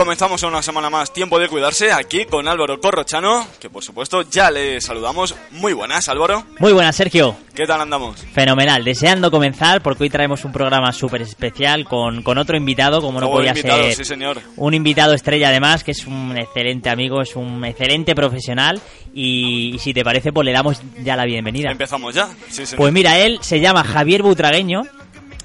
comenzamos una semana más Tiempo de Cuidarse aquí con Álvaro Corrochano, que por supuesto ya le saludamos. Muy buenas, Álvaro. Muy buenas, Sergio. ¿Qué tal andamos? Fenomenal. Deseando comenzar porque hoy traemos un programa súper especial con, con otro invitado, como no Nuevo podía invitado, ser. sí señor. Un invitado estrella además, que es un excelente amigo, es un excelente profesional y, y si te parece pues le damos ya la bienvenida. Empezamos ya. Sí, señor. Pues mira, él se llama Javier Butragueño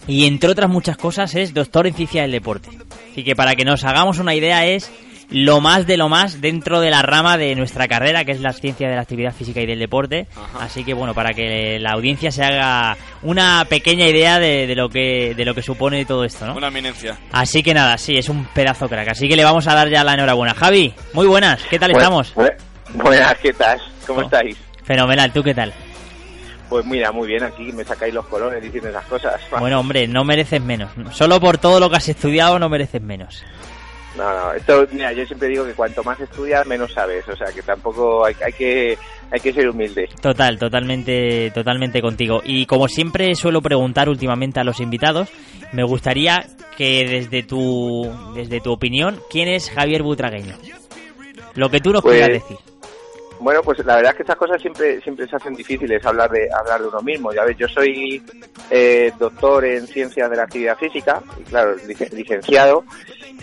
y entre otras muchas cosas es doctor en ciencia del deporte. Así que para que nos hagamos una idea es lo más de lo más dentro de la rama de nuestra carrera, que es la ciencia de la actividad física y del deporte. Ajá. Así que bueno, para que la audiencia se haga una pequeña idea de, de lo que de lo que supone todo esto, ¿no? Una eminencia. Así que nada, sí, es un pedazo crack. Así que le vamos a dar ya la enhorabuena. Javi, muy buenas, ¿qué tal estamos? Bu- Buenas, ¿qué tal? ¿Cómo Oh. estáis? Fenomenal, ¿tú qué tal? Pues mira, muy bien, aquí me sacáis los colores diciendo esas cosas. Bueno, hombre, no mereces menos. Solo por todo lo que has estudiado no mereces menos. No, no, esto, mira, yo siempre digo que cuanto más estudias, menos sabes. O sea, que tampoco hay, hay que hay que ser humilde. Total, totalmente, totalmente contigo. Y como siempre suelo preguntar últimamente a los invitados, me gustaría que desde tu, desde tu opinión, ¿quién es Javier Butragueño? Lo que tú nos Pues- quieras decir. Bueno, pues la verdad es que estas cosas siempre siempre se hacen difíciles hablar de hablar de uno mismo. Ya ves, yo soy eh, doctor en ciencias de la actividad física y claro, lic- licenciado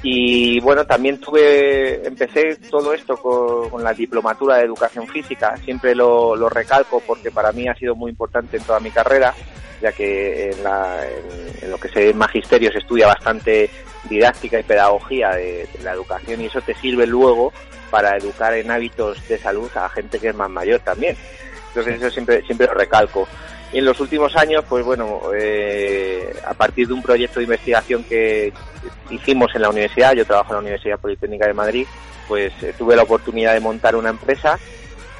y bueno, también tuve empecé todo esto con, la diplomatura de educación física. Siempre lo, lo recalco porque para mí ha sido muy importante en toda mi carrera, ya que en, la- en- lo que se magisterio se estudia bastante didáctica y pedagogía de la educación y eso te sirve luego para educar en hábitos de salud a gente que es más mayor también. Entonces eso siempre, siempre lo recalco. Y en los últimos años, pues bueno, eh, a partir de un proyecto de investigación que hicimos en la universidad, yo trabajo en la Universidad Politécnica de Madrid, pues eh, tuve la oportunidad de montar una empresa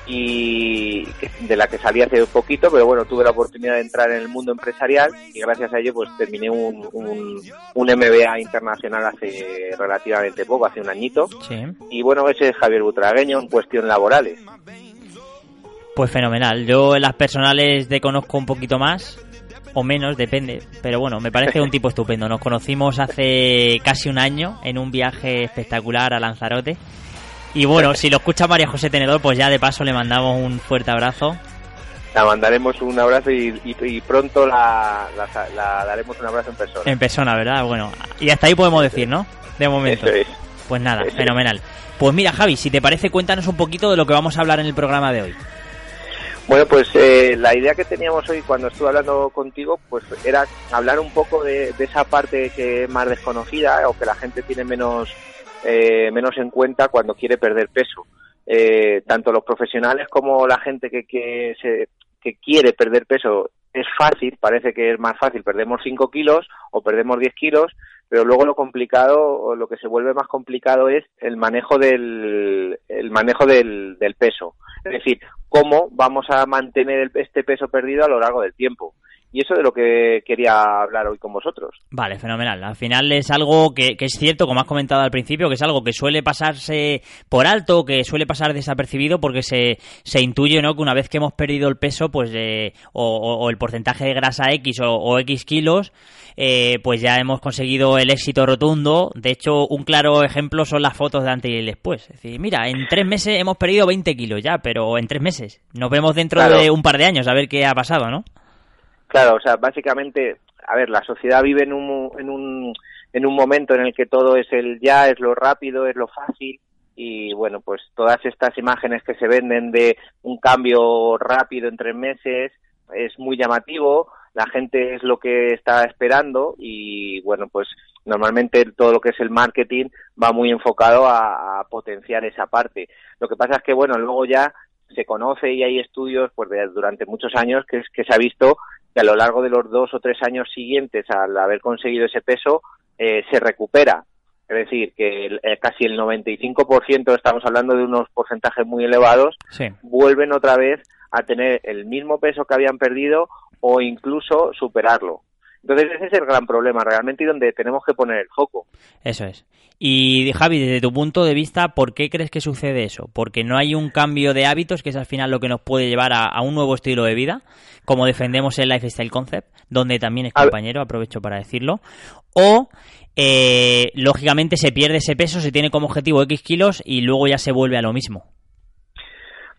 y de la que salí hace poquito, pero bueno, tuve la oportunidad de entrar en el mundo empresarial y gracias a ello pues terminé un, un, un MBA internacional hace relativamente poco, hace un añito. Sí. Y bueno, ese es Javier Butragueño en cuestión laborales. Pues fenomenal. Yo en las personales te conozco un poquito más o menos, depende. Pero bueno, me parece un tipo estupendo. Nos conocimos hace casi un año en un viaje espectacular a Lanzarote. Y bueno, si lo escucha María José Tenedor, pues ya de paso le mandamos un fuerte abrazo. La mandaremos un abrazo y, y- y pronto la, la- la daremos un abrazo en persona. En persona, ¿verdad? Bueno, y hasta ahí podemos decir, ¿no? De momento. Eso es. Pues nada, Eso es. fenomenal. Pues mira, Javi, si te parece, cuéntanos un poquito de lo que vamos a hablar en el programa de hoy. Bueno, pues eh, la idea que teníamos hoy cuando estuve hablando contigo, pues era hablar un poco de, de esa parte que es más desconocida o que la gente tiene menos eh, menos en cuenta cuando quiere perder peso. Eh, tanto los profesionales como la gente que, que, se, que quiere perder peso es fácil, parece que es más fácil, perdemos 5 kilos o perdemos 10 kilos, pero luego lo complicado o lo que se vuelve más complicado es el manejo del el manejo del, del peso es decir cómo vamos a mantener el- este peso perdido a lo largo del tiempo y eso de lo que quería hablar hoy con vosotros Vale, fenomenal. Al final es algo que, que es cierto, como has comentado al principio, que es algo que suele pasarse por alto, que suele pasar desapercibido, porque se, se intuye ¿no? que una vez que hemos perdido el peso, pues eh, o, o- o el porcentaje de grasa X o, o X kilos, eh, pues ya hemos conseguido el éxito rotundo. De hecho, un claro ejemplo son las fotos de antes y después. Es decir, mira, en tres meses hemos perdido 20 kilos ya, pero en tres meses. Nos vemos dentro Claro. de un par de años a ver qué ha pasado, ¿no? Claro, o sea, básicamente, a ver, la sociedad vive en un, en un, en un momento en el que todo es el ya, es lo rápido, es lo fácil. Y bueno, pues todas estas imágenes que se venden de un cambio rápido en tres meses es muy llamativo. la gente es lo que está esperando y bueno, pues normalmente todo lo que es el marketing va muy enfocado a, potenciar esa parte. Lo que pasa es que bueno, luego ya se conoce y hay estudios pues durante muchos años que, que se ha visto que a lo largo de los dos o tres años siguientes al haber conseguido ese peso eh, se recupera. Es decir, que eh, casi el 95%, estamos hablando de unos porcentajes muy elevados, vuelven otra vez a tener el mismo peso que habían perdido o incluso superarlo. Entonces ese es el gran problema realmente y donde tenemos que poner el foco. Eso es. Y Javi, desde tu punto de vista, ¿por qué crees que sucede eso? ¿Porque no hay un cambio de hábitos, que es al final lo que nos puede llevar a, un nuevo estilo de vida, como defendemos el Lifestyle Concept, donde también es compañero, aprovecho para decirlo? ¿O eh, lógicamente se pierde ese peso, se tiene como objetivo X kilos y luego ya se vuelve a lo mismo?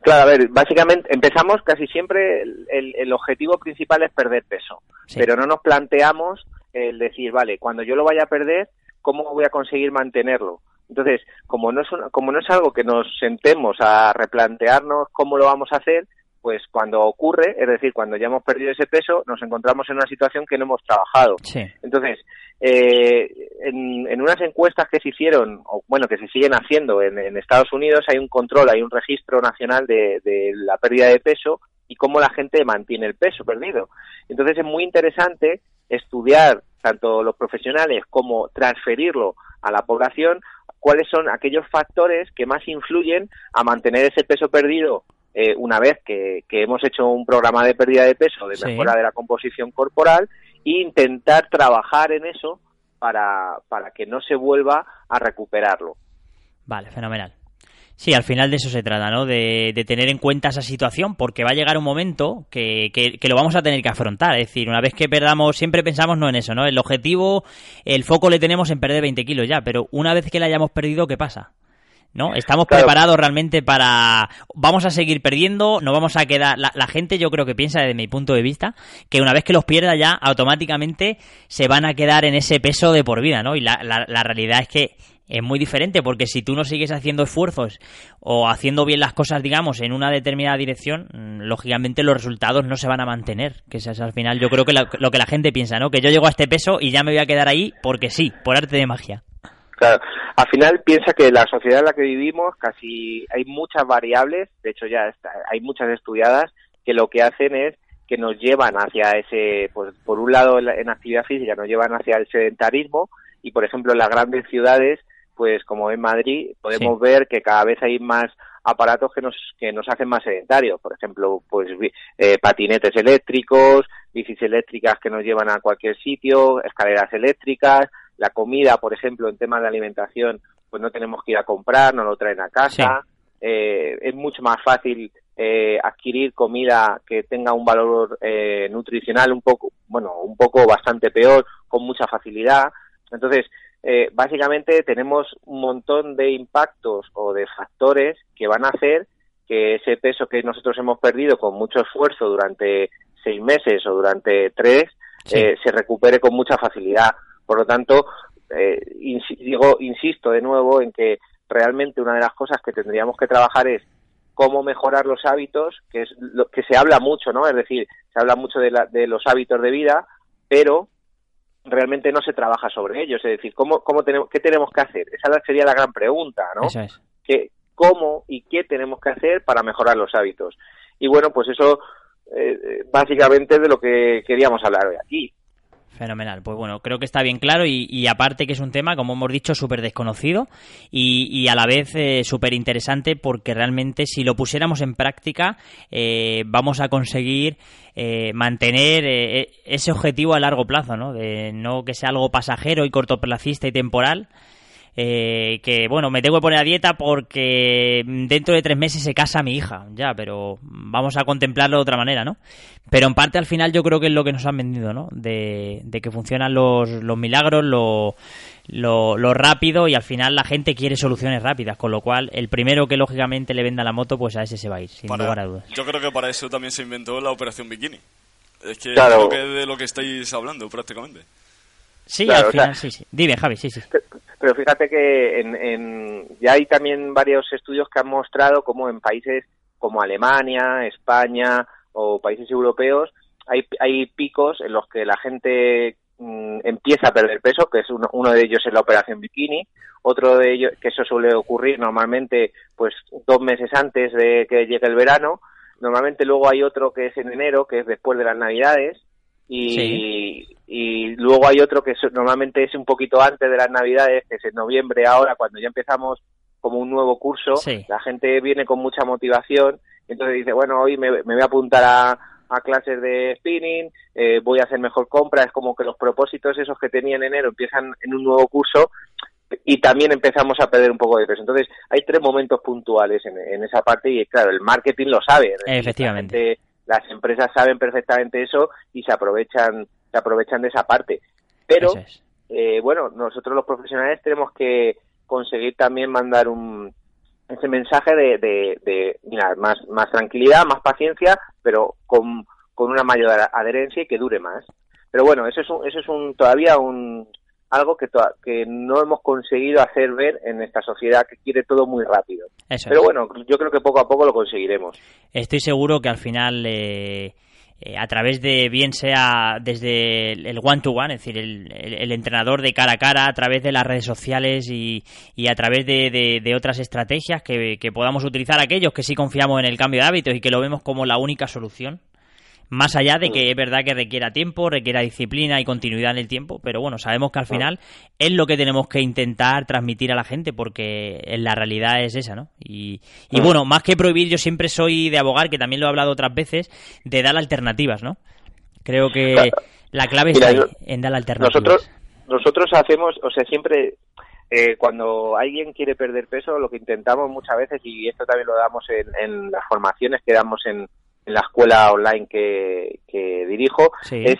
Claro, a ver, básicamente empezamos casi siempre, el, objetivo principal es perder peso, pero no nos planteamos el decir, vale, cuando yo lo vaya a perder, ¿cómo voy a conseguir mantenerlo? Entonces, como no es, como no es algo que nos sentemos a replantearnos cómo lo vamos a hacer, pues cuando ocurre, es decir, cuando ya hemos perdido ese peso, nos encontramos en una situación que no hemos trabajado. Entonces, eh, en, unas encuestas que se hicieron, o bueno, que se siguen haciendo en, Estados Unidos, hay un control, hay un registro nacional de, de, la pérdida de peso y cómo la gente mantiene el peso perdido. Entonces, es muy interesante estudiar tanto los profesionales como transferirlo a la población, cuáles son aquellos factores que más influyen a mantener ese peso perdido eh, una vez que, hemos hecho un programa de pérdida de peso, de mejora de la composición corporal, e intentar trabajar en eso para, para que no se vuelva a recuperarlo. Vale, fenomenal. Sí, al final de eso se trata, ¿no? De, de, tener en cuenta esa situación, porque va a llegar un momento que, que, que, lo vamos a tener que afrontar. Es decir, una vez que perdamos, siempre pensamos no en eso, ¿no? El objetivo, el foco le tenemos en perder 20 kilos ya, pero una vez que la hayamos perdido, ¿qué pasa? ¿No? Estamos preparados realmente para... Vamos a seguir perdiendo, no vamos a quedar... La, gente yo creo que piensa desde mi punto de vista que una vez que los pierda ya automáticamente se van a quedar en ese peso de por vida, ¿no? Y la, la, realidad es que es muy diferente porque si tú no sigues haciendo esfuerzos o haciendo bien las cosas, digamos, en una determinada dirección, mm, lógicamente los resultados no se van a mantener. Que es al final yo creo que lo que la gente piensa, ¿no? Que yo llego a este peso y ya me voy a quedar ahí porque sí, por arte de magia. Claro, al final piensa que la sociedad en la que vivimos casi hay muchas variables, de hecho ya hay muchas estudiadas que lo que hacen es que nos llevan hacia ese, pues por un lado en actividad física nos llevan hacia el sedentarismo y por ejemplo en las grandes ciudades, pues como en Madrid podemos ver que cada vez hay más aparatos que nos que nos hacen más sedentarios, por ejemplo, pues eh, patinetes eléctricos, bicis eléctricas que nos llevan a cualquier sitio, escaleras eléctricas, la comida, por ejemplo, en temas de alimentación, pues no tenemos que ir a comprar, nos lo traen a casa. Eh, es mucho más fácil eh, adquirir comida que tenga un valor eh, nutricional un poco, bueno, un poco bastante peor, con mucha facilidad. Entonces, básicamente tenemos un montón de impactos o de factores que van a hacer que ese peso que nosotros hemos perdido con mucho esfuerzo durante seis meses o durante tres se recupere con mucha facilidad. Por lo tanto, eh, digo, insisto de nuevo en que realmente una de las cosas que tendríamos que trabajar es cómo mejorar los hábitos, que es lo que se habla mucho, ¿no? Es decir, se habla mucho de, de los hábitos de vida, pero realmente no se trabaja sobre ellos. Es decir, ¿cómo, cómo tenemos, ¿qué tenemos que hacer? Esa sería la gran pregunta, ¿no? ¿Cómo y qué tenemos que hacer para mejorar los hábitos? Y bueno, pues eso eh, eh básicamente es de lo que queríamos hablar hoy aquí. Fenomenal. Pues bueno, creo que está bien claro y, aparte que es un tema, como hemos dicho, súper desconocido y, a la vez eh, súper interesante porque realmente si lo pusiéramos en práctica eh, vamos a conseguir eh, mantener ese objetivo a largo plazo, ¿no? De no que sea algo pasajero y cortoplacista y temporal, eh, que bueno, me tengo que poner a dieta porque dentro de tres meses se casa mi hija, ya, pero vamos a contemplarlo de otra manera, ¿no? Pero en parte al final yo creo que es lo que nos han vendido, ¿no? De, que funcionan los, los milagros, lo, lo, rápido y al final la gente quiere soluciones rápidas, con lo cual el primero que lógicamente le venda la moto, pues a ese se va a ir, sin lugar a dudas. Yo creo que para eso también se inventó la operación bikini. Es que claro. que de lo que estáis hablando prácticamente. Sí, al final, sí, sí. Dime, Javi, sí, sí. Pero fíjate que en, ya hay también varios estudios que han mostrado cómo en países como Alemania, España o países europeos hay, hay picos en los que la gente mm, empieza a perder peso, que es uno, uno de ellos es la operación bikini, otro de ellos, que eso suele ocurrir normalmente pues dos meses antes de que llegue el verano, normalmente luego hay otro que es en enero, que es después de las navidades, y, y luego hay otro que es- normalmente es un poquito antes de las navidades, que es en noviembre ahora, cuando ya empezamos como un nuevo curso, Sí. la gente viene con mucha motivación, entonces dice, bueno, hoy me, me voy a apuntar a, a clases de spinning, eh, voy a hacer mejor compra, es como que los propósitos esos que tenía en enero empiezan en un nuevo curso y también empezamos a perder un poco de peso. Entonces, hay tres momentos puntuales en, en esa parte y, claro, el marketing lo sabe. decir, Efectivamente. las empresas saben perfectamente eso y se aprovechan, se aprovechan de esa parte. Pero, es. eh, bueno, nosotros los profesionales tenemos que conseguir también mandar un ese mensaje de, de, de, mira, más, más tranquilidad, más paciencia, pero con, con una mayor adherencia y que dure más. Pero bueno, eso es, un, eso es un, todavía un, algo que, que no hemos conseguido hacer ver en esta sociedad que quiere todo muy rápido. Eso Pero es. bueno, yo creo que poco a poco lo conseguiremos. Estoy seguro que al final, eh, eh, a través de, bien sea desde el one-to-one, es decir, el, el- entrenador de cara a cara, a través de las redes sociales y, y a través de otras estrategias que, que podamos utilizar aquellos que sí confiamos en el cambio de hábitos y que lo vemos como la única solución. Más allá de que es verdad que requiera tiempo, requiera disciplina y continuidad en el tiempo, pero bueno, sabemos que al final es lo que tenemos que intentar transmitir a la gente porque la realidad es esa, ¿no? Y, y Mm. bueno, más que prohibir, yo siempre soy de abogar, que también lo he hablado otras veces, de dar alternativas, ¿no? Creo que Claro. la clave Mira, está ahí, en dar alternativas. Nosotros, nosotros hacemos, o sea, siempre eh, cuando alguien quiere perder peso, lo que intentamos muchas veces, y esto también lo damos en, en las formaciones que damos en, en la escuela online que, que dirijo, Sí. es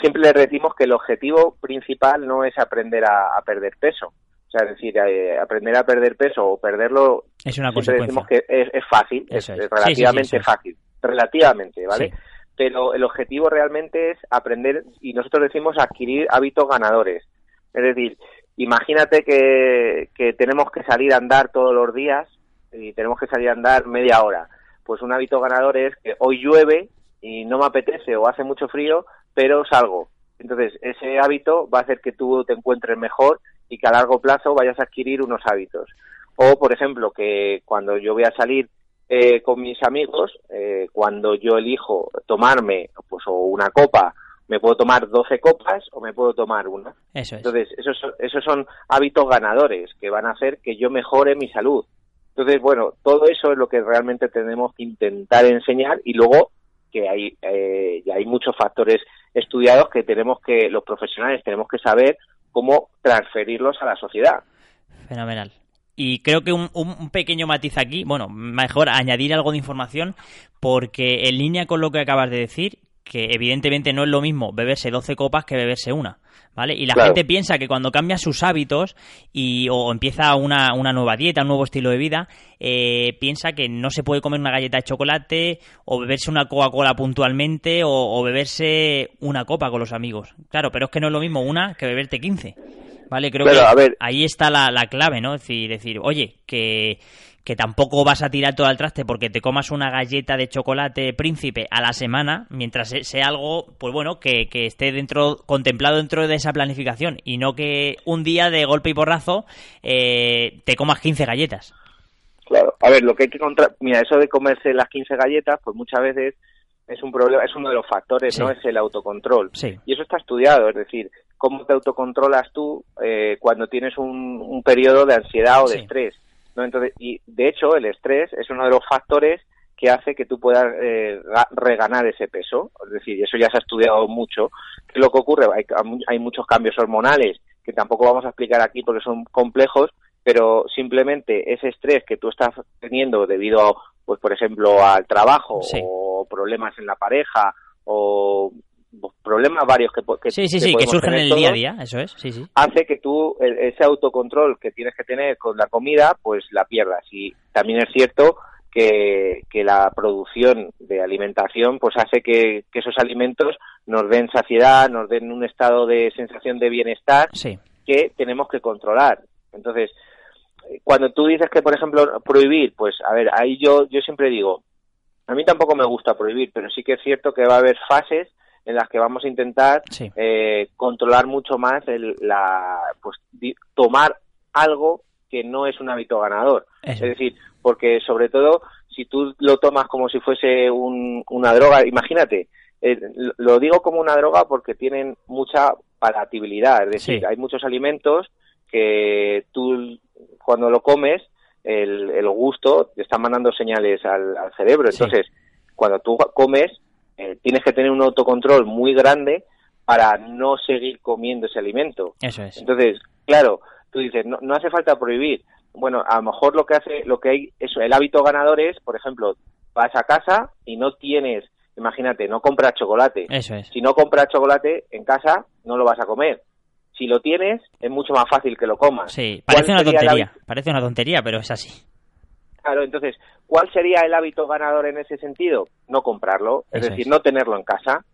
siempre le repetimos que el objetivo principal no es aprender a, a perder peso. O sea, es decir, eh, aprender a perder peso o perderlo, es una siempre decimos que es, es fácil, es, Eso es. es Sí, sí, sí, relativamente fácil, relativamente, ¿vale? Pero el objetivo realmente es aprender y nosotros decimos adquirir hábitos ganadores. Es decir, imagínate que, que tenemos que salir a andar todos los días y tenemos que salir a andar media hora. Pues un hábito ganador es que hoy llueve y no me apetece o hace mucho frío, pero salgo. Entonces, ese hábito va a hacer que tú te encuentres mejor y que a largo plazo vayas a adquirir unos hábitos. O, por ejemplo, que cuando yo voy a salir eh, con mis amigos, eh, cuando yo elijo tomarme pues o una copa, me puedo tomar 12 copas o me puedo tomar una. Eso es. Entonces, esos, esos son hábitos ganadores que van a hacer que yo mejore mi salud. Entonces, bueno, todo eso es lo que realmente tenemos que intentar enseñar y luego que hay, eh, hay muchos factores estudiados que tenemos que, los profesionales tenemos que saber cómo transferirlos a la sociedad. Fenomenal. Y creo que un- un pequeño matiz aquí, bueno, mejor añadir algo de información, porque en línea con lo que acabas de decir, que evidentemente no es lo mismo beberse 12 copas que beberse una, ¿vale? Y la Claro. gente piensa que cuando cambia sus hábitos y, o empieza una, una nueva dieta, un nuevo estilo de vida, eh, piensa que no se puede comer una galleta de chocolate o beberse una Coca-Cola puntualmente o, o beberse una copa con los amigos. Claro, pero es que no es lo mismo una que beberte 15. ¿Vale? Creo que a ver. ahí está la, la clave, ¿no? Es decir, decir, oye, que, que tampoco vas a tirar todo al traste porque te comas una galleta de chocolate príncipe a la semana, mientras se- sea algo, pues bueno, que, que esté dentro, contemplado dentro de esa planificación y no que un día de golpe y porrazo eh, te comas 15 galletas. Claro. A ver, lo que hay que contra... Mira, eso de comerse las 15 galletas, pues muchas veces es un problema, es uno de los factores, Sí. ¿no? Es el autocontrol. Sí. Y eso está estudiado, es decir, cómo te autocontrolas tú eh, cuando tienes un, un periodo de ansiedad o de Sí. estrés. ¿No? Entonces, y de hecho, el estrés es uno de los factores que hace que tú puedas eh, ga- reganar ese peso. Es decir, eso ya se ha estudiado mucho. ¿Qué es lo que ocurre? Hay, hay muchos cambios hormonales que tampoco vamos a explicar aquí porque son complejos, pero simplemente ese estrés que tú estás teniendo debido, pues por ejemplo, al trabajo Sí. o problemas en la pareja o problemas varios que, po- que Sí, sí, sí, que podemos surgen en el día a día, eso es, sí, sí. hace que tú el- ese autocontrol que tienes que tener con la comida pues la pierdas y también es cierto que, que la producción de alimentación pues hace que, que esos alimentos nos den saciedad, nos den un estado de sensación de bienestar Sí, que tenemos que controlar. Entonces, eh, cuando tú dices que, por ejemplo, prohibir, pues, a ver, ahí yo, yo siempre digo, a mí tampoco me gusta prohibir, pero sí que es cierto que va a haber fases en las que vamos a intentar Sí. eh, controlar mucho más el, la, pues, di- tomar algo que no es un hábito ganador. Eso. Es decir, porque sobre todo si tú lo tomas como si fuese un- una droga, imagínate, eh, lo- digo como una droga porque tienen mucha palatabilidad, es decir, Sí. hay muchos alimentos que tú cuando lo comes, el, el gusto te está mandando señales al, al cerebro, Sí. entonces cuando tú comes eh, tienes que tener un autocontrol muy grande para no seguir comiendo ese alimento. Eso es. Entonces, claro, tú dices, no, no hace falta prohibir. Bueno, a lo mejor lo que hace, lo que hay, eso, el hábito ganador es, por ejemplo, vas a casa y no tienes, imagínate, no compras chocolate. Eso es. Si no compras chocolate en casa, no lo vas a comer. Si lo tienes, es mucho más fácil que lo comas. Sí, ¿Cuál parece una tontería. Parece una tontería, pero es así. Claro, entonces, ¿cuál sería el hábito ganador en ese sentido? No comprarlo, es decir, no tenerlo en casa.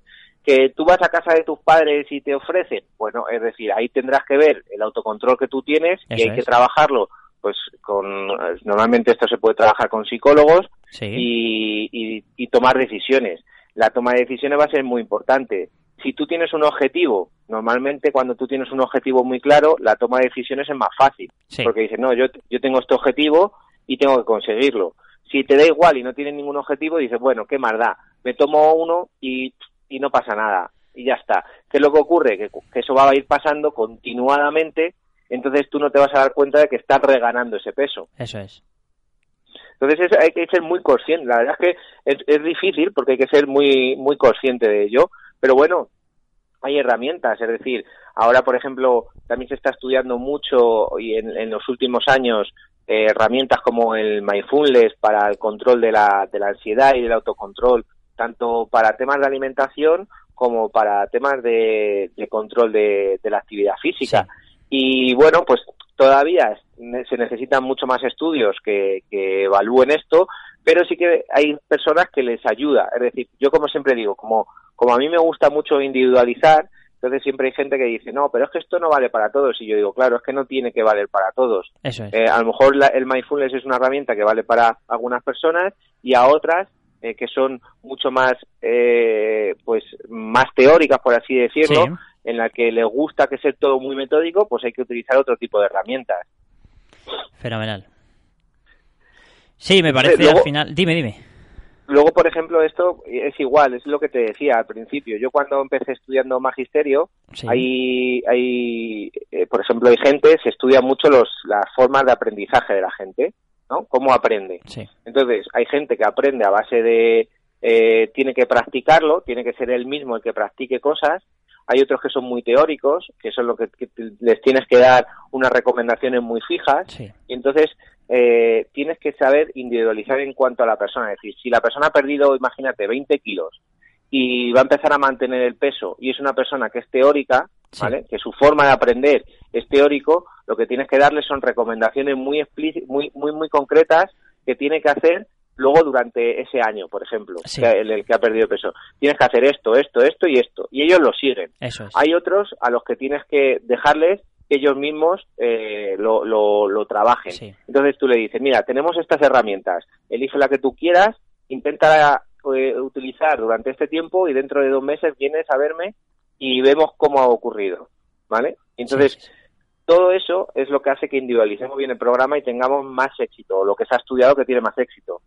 Que tú vas a casa de tus padres y te ofrecen, bueno, es decir, ahí tendrás que ver el autocontrol que tú tienes y Eso hay que trabajarlo, pues con, normalmente esto se puede trabajar con psicólogos Sí. y, y- y tomar decisiones. La toma de decisiones va a ser muy importante. Si tú tienes un objetivo, normalmente cuando tú tienes un objetivo muy claro, la toma de decisiones es más fácil. Sí. Porque dices, no, yo, yo tengo este objetivo y tengo que conseguirlo. Si te da igual y no tienes ningún objetivo, dices, bueno, qué más da. Me tomo uno y, y no pasa nada. Y ya está. ¿Qué es lo que ocurre? Que, que eso va a ir pasando continuadamente, entonces tú no te vas a dar cuenta de que estás reganando ese peso. Eso es. Entonces es- hay que ser muy consciente. La verdad es que es, es difícil porque hay que ser muy muy consciente de ello. Pero bueno, hay herramientas. Es decir, ahora por ejemplo también se está estudiando mucho y en, en los últimos años eh, herramientas como el mindfulness para el control de la, de la ansiedad y del autocontrol, tanto para temas de alimentación como para temas de, de control de, de la actividad física. Y bueno, pues todavía se necesitan mucho más estudios que, que evalúen esto, pero sí que hay personas que les ayuda. Es decir, yo como siempre digo, como, como a mí me gusta mucho individualizar, entonces siempre hay gente que dice, no, pero es que esto no vale para todos. Y yo digo, claro, es que no tiene que valer para todos. Eso es. Eh, a lo mejor la- el mindfulness es una herramienta que vale para algunas personas y a otras eh, que son mucho más, eh, pues, más teóricas, por así decirlo, Sí. en la que les gusta que sea todo muy metódico, pues hay que utilizar otro tipo de herramientas. Fenomenal. Sí, me parece luego- al final. Dime, dime. Luego, por ejemplo, esto es igual, es lo que te decía al principio. Yo cuando empecé estudiando magisterio, Sí. hay, hay eh, por ejemplo, hay gente, se estudia mucho los, las formas de aprendizaje de la gente, ¿no? Cómo aprende. Sí. Entonces, hay gente que aprende a base de, eh, tiene que practicarlo, tiene que ser él mismo el que practique cosas. Hay otros que son muy teóricos, que son lo que, que les tienes que dar unas recomendaciones muy fijas. Sí. Y entonces eh, tienes que saber individualizar en cuanto a la persona. Es decir, si la persona ha perdido, imagínate, 20 kilos y va a empezar a mantener el peso y es una persona que es teórica, Sí. ¿vale? Que su forma de aprender es teórico, lo que tienes que darle son recomendaciones muy explícitas, muy, muy, muy concretas que tiene que hacer luego durante ese año, por ejemplo, Sí. que- el, el que ha perdido peso. Tienes que hacer esto, esto, esto y esto. Y ellos lo siguen. Eso es. Hay otros a los que tienes que dejarles que ellos mismos eh, lo, lo, lo trabajen. Sí. Entonces tú le dices, mira, tenemos estas herramientas, elige la que tú quieras, intenta eh, utilizar durante este tiempo y dentro de dos meses vienes a verme y vemos cómo ha ocurrido, ¿vale? Entonces, Sí, sí, sí. todo eso es lo que hace que individualicemos bien el programa y tengamos más éxito, o lo que se ha estudiado que tiene más éxito.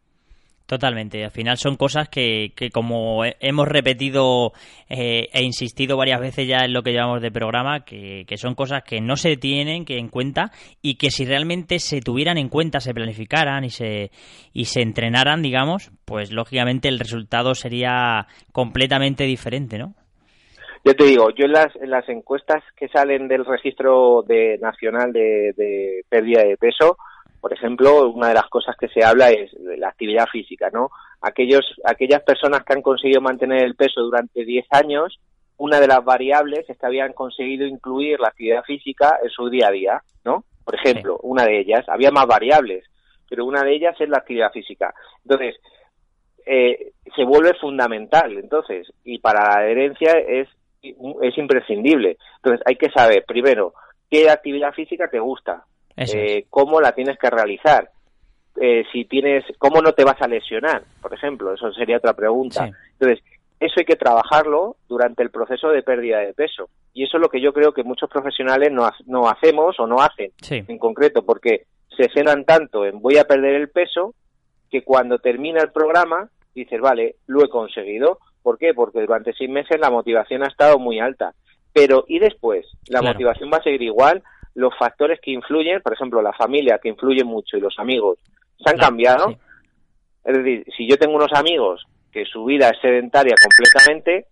Totalmente. Al final son cosas que, que como he- hemos repetido eh, e insistido varias veces ya en lo que llevamos de programa, que, que son cosas que no se tienen que en cuenta y que si realmente se tuvieran en cuenta, se planificaran y se, y se entrenaran, digamos, pues lógicamente el resultado sería completamente diferente, ¿no? Yo te digo, yo en las, en las encuestas que salen del registro de, nacional de, de pérdida de peso, por ejemplo, una de las cosas que se habla es de la actividad física, ¿no? Aquellos, aquellas personas que han conseguido mantener el peso durante 10 años, una de las variables es que habían conseguido incluir la actividad física en su día a día, ¿no? Por ejemplo, una de ellas, había más variables, pero una de ellas es la actividad física. Entonces, eh, se vuelve fundamental, entonces, y para la adherencia es, es imprescindible. Entonces, hay que saber, primero, qué actividad física te gusta, eh, cómo la tienes que realizar, eh, si tienes, cómo no te vas a lesionar, por ejemplo, eso sería otra pregunta. Sí. Entonces, eso hay que trabajarlo durante el proceso de pérdida de peso. Y eso es lo que yo creo que muchos profesionales no, no hacemos o no hacen en concreto, porque se centran tanto en voy a perder el peso que cuando termina el programa dices, vale, lo he conseguido. ¿Por qué? Porque durante seis meses la motivación ha estado muy alta. Pero, ¿y después? ¿La motivación va a seguir igual? Los factores que influyen, por ejemplo, la familia, que influye mucho, y los amigos, ¿se han cambiado? Es decir, si yo tengo unos amigos que su vida es sedentaria completamente,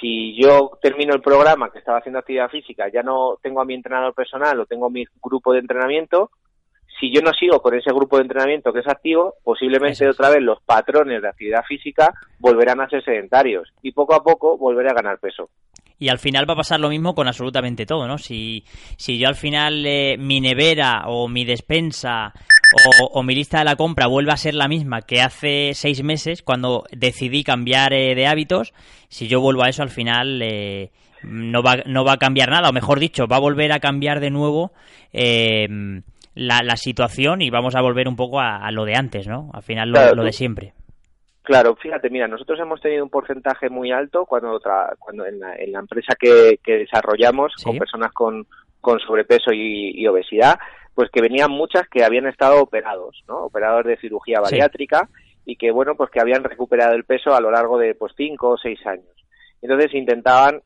si yo termino el programa que estaba haciendo actividad física, ya no tengo a mi entrenador personal o tengo mi grupo de entrenamiento, si yo no sigo con ese grupo de entrenamiento que es activo, posiblemente otra vez los patrones de actividad física volverán a ser sedentarios y poco a poco volveré a ganar peso. Y al final va a pasar lo mismo con absolutamente todo, ¿no? Si, si yo al final eh, mi nevera o mi despensa o, mi lista de la compra vuelve a ser la misma que hace seis meses cuando decidí cambiar eh, de hábitos, si yo vuelvo a eso al final eh, no, va, no va a cambiar nada, o mejor dicho, va a volver a cambiar de nuevo la, la situación y vamos a volver un poco a, lo de antes, ¿no? Al final lo, de siempre. Claro, fíjate, mira, nosotros hemos tenido un porcentaje muy alto cuando, cuando en, la, empresa que, desarrollamos con personas con, con sobrepeso y, obesidad, pues que venían muchas que habían estado operados, ¿no? Operados de cirugía bariátrica y que, bueno, pues que habían recuperado el peso a lo largo de, pues, cinco o seis años. Entonces intentaban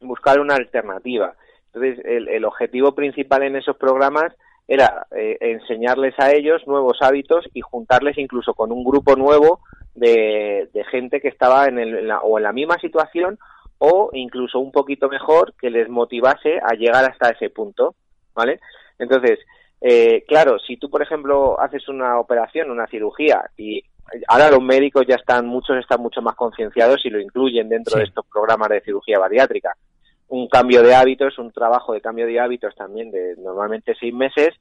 buscar una alternativa. Entonces, el, el objetivo principal en esos programas era eh, enseñarles a ellos nuevos hábitos y juntarles incluso con un grupo nuevo de, gente que estaba en, el, la, o en la misma situación o incluso un poquito mejor que les motivase a llegar hasta ese punto, ¿vale? Entonces, eh, claro, si tú, por ejemplo, haces una operación, una cirugía y ahora los médicos ya están, muchos están mucho más concienciados y lo incluyen dentro de estos programas de cirugía bariátrica un cambio de hábitos, un trabajo de cambio de hábitos también de normalmente seis meses,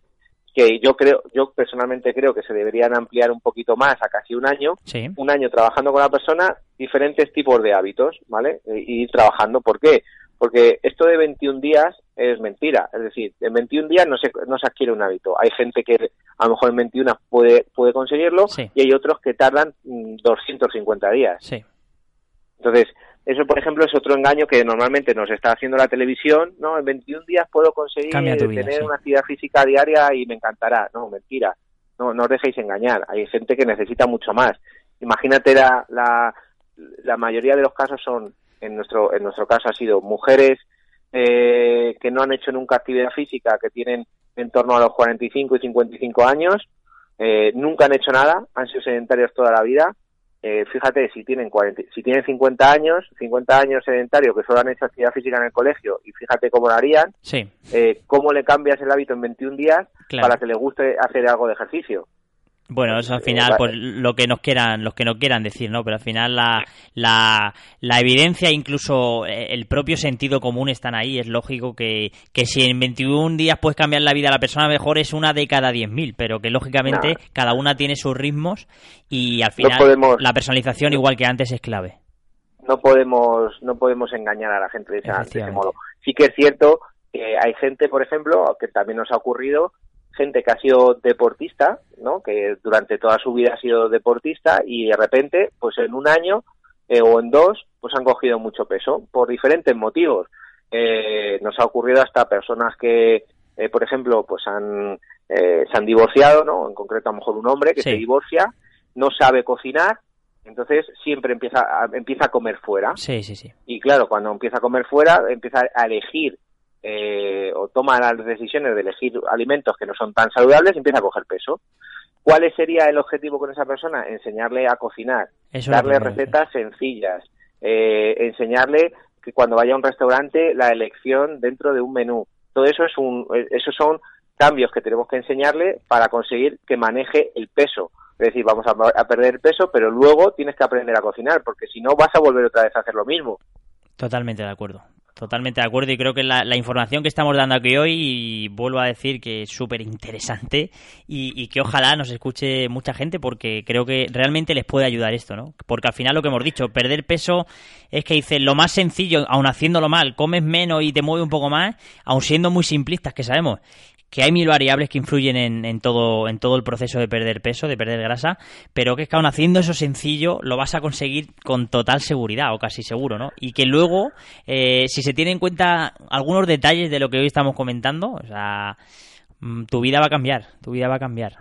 que yo creo, yo personalmente creo que se deberían ampliar un poquito más a casi un año, un año trabajando con la persona, diferentes tipos de hábitos, ¿vale? Y ir trabajando. ¿Por qué? Porque esto de 21 días es mentira. Es decir, en 21 días no se, no se adquiere un hábito. Hay gente que a lo mejor en 21 puede, puede conseguirlo y hay otros que tardan 250 mm, días. Sí. Entonces, eso, por ejemplo, es otro engaño que normalmente nos está haciendo la televisión, ¿no? En 21 días puedo conseguir tener una actividad física diaria y me encantará. No, mentira. No, no os dejéis engañar. Hay gente que necesita mucho más. Imagínate la, la, la mayoría de los casos son, en nuestro, en nuestro caso ha sido mujeres eh, que no han hecho nunca actividad física, que tienen en torno a los 45 y 55 años, eh, nunca han hecho nada, han sido sedentarios toda la vida eh, fíjate, si tienen, 40, si tienen 50 años, 50 años sedentarios que solo han hecho actividad física en el colegio, y fíjate cómo lo harían, sí. eh, cómo le cambias el hábito en 21 días para que le guste hacer algo de ejercicio. Bueno, eso al final, pues lo que nos quieran, los que no quieran decir, ¿no? Pero al final la, la, la, evidencia, incluso eh, el propio sentido común están ahí. Es lógico que, que si en 21 días puedes cambiar la vida a la persona, mejor es una de cada 10.000, pero que lógicamente cada una tiene sus ritmos y al final la personalización, igual que antes, es clave. No podemos, no podemos engañar a la gente de ese modo. Sí que es cierto que hay gente, por ejemplo, que también nos ha ocurrido, gente que ha sido deportista, ¿no? Que durante toda su vida ha sido deportista y de repente, pues en un año eh, o en dos, pues han cogido mucho peso por diferentes motivos. Eh, nos ha ocurrido hasta personas que, eh, por ejemplo, pues han se han divorciado, ¿no? En concreto, a lo mejor un hombre que se divorcia, no sabe cocinar, entonces siempre empieza a, empieza a comer fuera. Sí, sí, sí. Y claro, cuando empieza a comer fuera, empieza a elegir eh, o toma las decisiones de elegir alimentos que no son tan saludables y empieza a coger peso. ¿Cuál sería el objetivo con esa persona? Enseñarle a cocinar, darle recetas sencillas, eh, enseñarle que cuando vaya a un restaurante la elección dentro de un menú. Todo eso es un, esos son cambios que tenemos que enseñarle para conseguir que maneje el peso. Es decir, vamos a, a perder peso, pero luego tienes que aprender a cocinar, porque si no vas a volver otra vez a hacer lo mismo. Totalmente de acuerdo. Totalmente de acuerdo y creo que la, la información que estamos dando aquí hoy, y vuelvo a decir que es súper interesante y, y, que ojalá nos escuche mucha gente porque creo que realmente les puede ayudar esto, ¿no? Porque al final lo que hemos dicho, perder peso es que dice lo más sencillo, aun haciéndolo mal, comes menos y te mueve un poco más, aun siendo muy simplistas que sabemos que hay mil variables que influyen en, en, todo, en todo el proceso de perder peso, de perder grasa, pero que es que aún haciendo eso sencillo lo vas a conseguir con total seguridad o casi seguro, ¿no? Y que luego, eh, si se tiene en cuenta algunos detalles de lo que hoy estamos comentando, o sea, mm, tu vida va a cambiar, tu vida va a cambiar.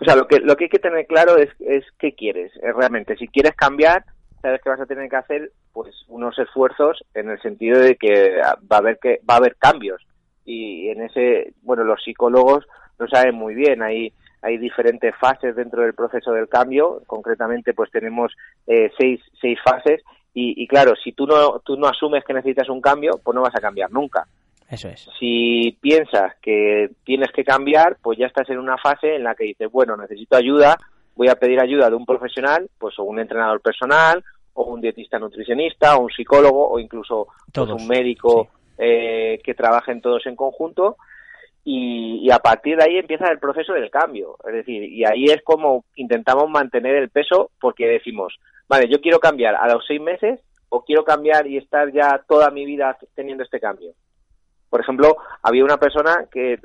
O sea, lo que, lo que hay que tener claro es, es qué quieres, es realmente. Si quieres cambiar, sabes que vas a tener que hacer pues unos esfuerzos en el sentido de que va a haber que va a haber cambios y en ese, bueno, los psicólogos lo saben muy bien, hay, hay diferentes fases dentro del proceso del cambio, concretamente pues tenemos eh, seis, seis fases y, y, claro, si tú no, tú no asumes que necesitas un cambio, pues no vas a cambiar nunca. Eso es. Si piensas que tienes que cambiar, pues ya estás en una fase en la que dices, bueno, necesito ayuda, voy a pedir ayuda de un profesional, pues o un entrenador personal, o un dietista nutricionista, o un psicólogo, o incluso pues, un médico sí eh, que trabajen todos en conjunto y, y, a partir de ahí empieza el proceso del cambio. Es decir, y ahí es como intentamos mantener el peso porque decimos, vale, yo quiero cambiar a los seis meses o quiero cambiar y estar ya toda mi vida teniendo este cambio. Por ejemplo, había una persona que